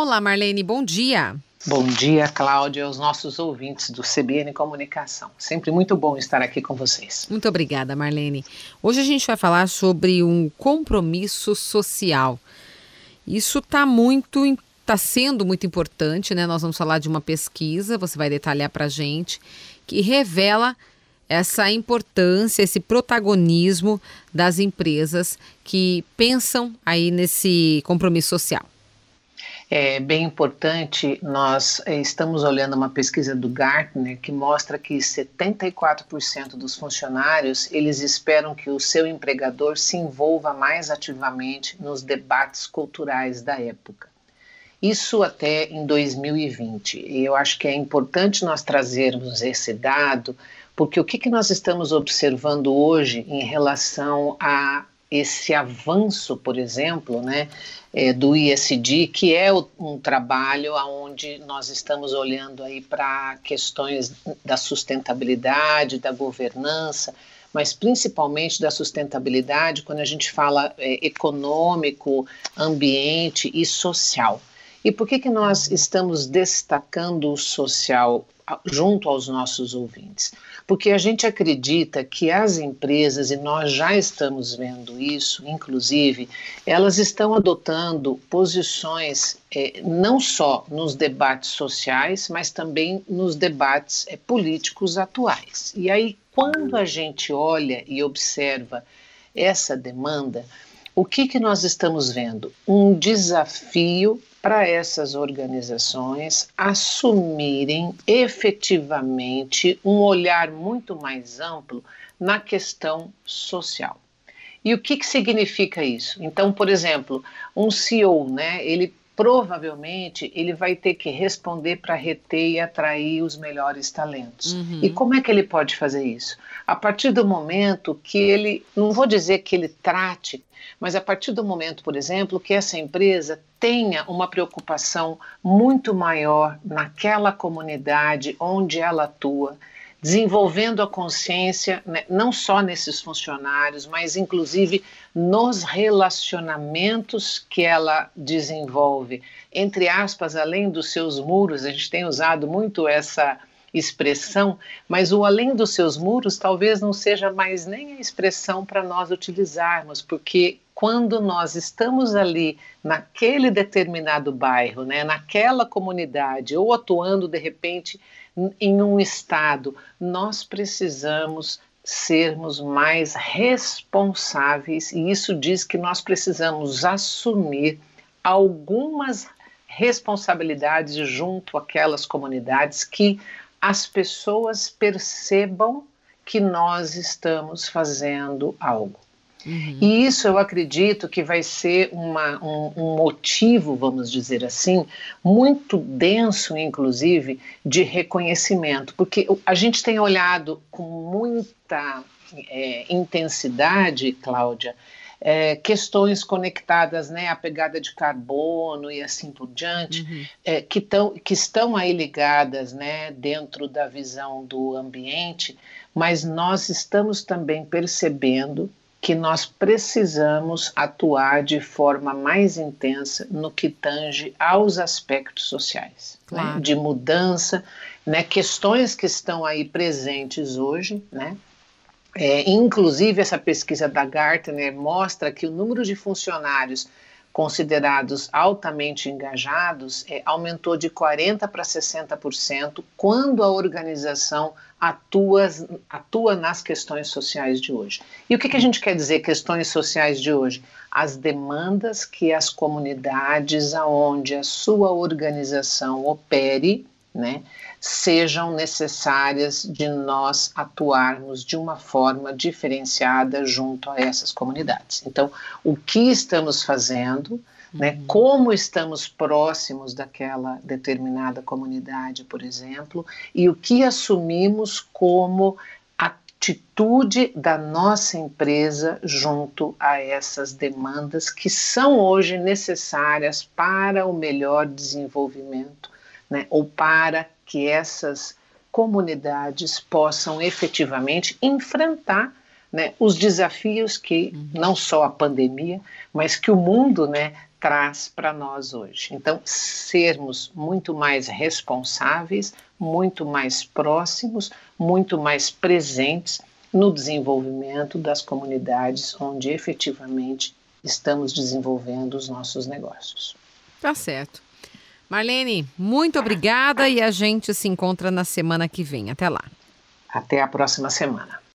Olá, Marlene, bom dia. Bom dia, Cláudia, aos nossos ouvintes do CBN Comunicação. Sempre muito bom estar aqui com vocês. Muito obrigada, Marlene. Hoje a gente vai falar sobre um compromisso social. Isso está muito está sendo muito importante, né? Nós vamos falar de uma pesquisa, você vai detalhar para a gente, que revela essa importância, esse protagonismo das empresas que pensam aí nesse compromisso social. É bem importante, nós é, estamos olhando uma pesquisa do Gartner que mostra que 74% dos funcionários, eles esperam que o seu empregador se envolva mais ativamente nos debates culturais da época. Isso até em 2020. E eu acho que é importante nós trazermos esse dado, porque o que, que nós estamos observando hoje em relação a esse avanço, por exemplo, né, é, do ISD, que é o, um trabalho onde nós estamos olhando aí para questões da sustentabilidade, da governança, mas principalmente da sustentabilidade quando a gente fala é, econômico, ambiente e social. E por que, que nós estamos destacando o social junto aos nossos ouvintes? Porque a gente acredita que as empresas, e nós já estamos vendo isso, inclusive, elas estão adotando posições é, não só nos debates sociais, mas também nos debates é, políticos atuais. E aí, quando a gente olha e observa essa demanda, o que, que nós estamos vendo? Um desafio para essas organizações assumirem efetivamente um olhar muito mais amplo na questão social. E o que, que significa isso? Então, por exemplo, um CEO, né, ele provavelmente ele vai ter que responder para reter e atrair os melhores talentos. Uhum. E como é que ele pode fazer isso? A partir do momento que ele, não vou dizer que ele trate, mas a partir do momento, por exemplo, que essa empresa tenha uma preocupação muito maior naquela comunidade onde ela atua, desenvolvendo a consciência né, não só nesses funcionários, mas inclusive nos relacionamentos que ela desenvolve, entre aspas, além dos seus muros. A gente tem usado muito essa expressão, mas o além dos seus muros talvez não seja mais nem a expressão para nós utilizarmos, porque quando nós estamos ali naquele determinado bairro, né, naquela comunidade, ou atuando de repente em um estado, nós precisamos sermos mais responsáveis, e isso diz que nós precisamos assumir algumas responsabilidades junto àquelas comunidades que as pessoas percebam que nós estamos fazendo algo. Uhum. E isso eu acredito que vai ser uma, um, um, motivo, vamos dizer assim, muito denso, inclusive, de reconhecimento, porque a gente tem olhado com muita é, intensidade, Cláudia, é, questões conectadas né, à pegada de carbono e assim por diante, uhum. é, que, tão, que estão aí ligadas né, dentro da visão do ambiente, mas nós estamos também percebendo que nós precisamos atuar de forma mais intensa no que tange aos aspectos sociais, né? claro. né, de mudança, né, questões que estão aí presentes hoje, né, é, inclusive essa pesquisa da Gartner mostra que o número de funcionários considerados altamente engajados é, aumentou de 40% para 60% quando a organização atua, atua nas questões sociais de hoje. E o que, que a gente quer dizer questões sociais de hoje? As demandas que as comunidades aonde a sua organização opere, né, sejam necessárias de nós atuarmos de uma forma diferenciada junto a essas comunidades. Então, o que estamos fazendo, né, uhum. como estamos próximos daquela determinada comunidade, por exemplo, e o que assumimos como atitude da nossa empresa junto a essas demandas que são hoje necessárias para o melhor desenvolvimento, né, ou para que essas comunidades possam efetivamente enfrentar né, os desafios que uhum. não só a pandemia, mas que o mundo né, traz para nós hoje. Então, sermos muito mais responsáveis, muito mais próximos, muito mais presentes no desenvolvimento das comunidades onde efetivamente estamos desenvolvendo os nossos negócios. Tá certo. Marlene, muito obrigada e a gente se encontra na semana que vem. Até lá. Até a próxima semana.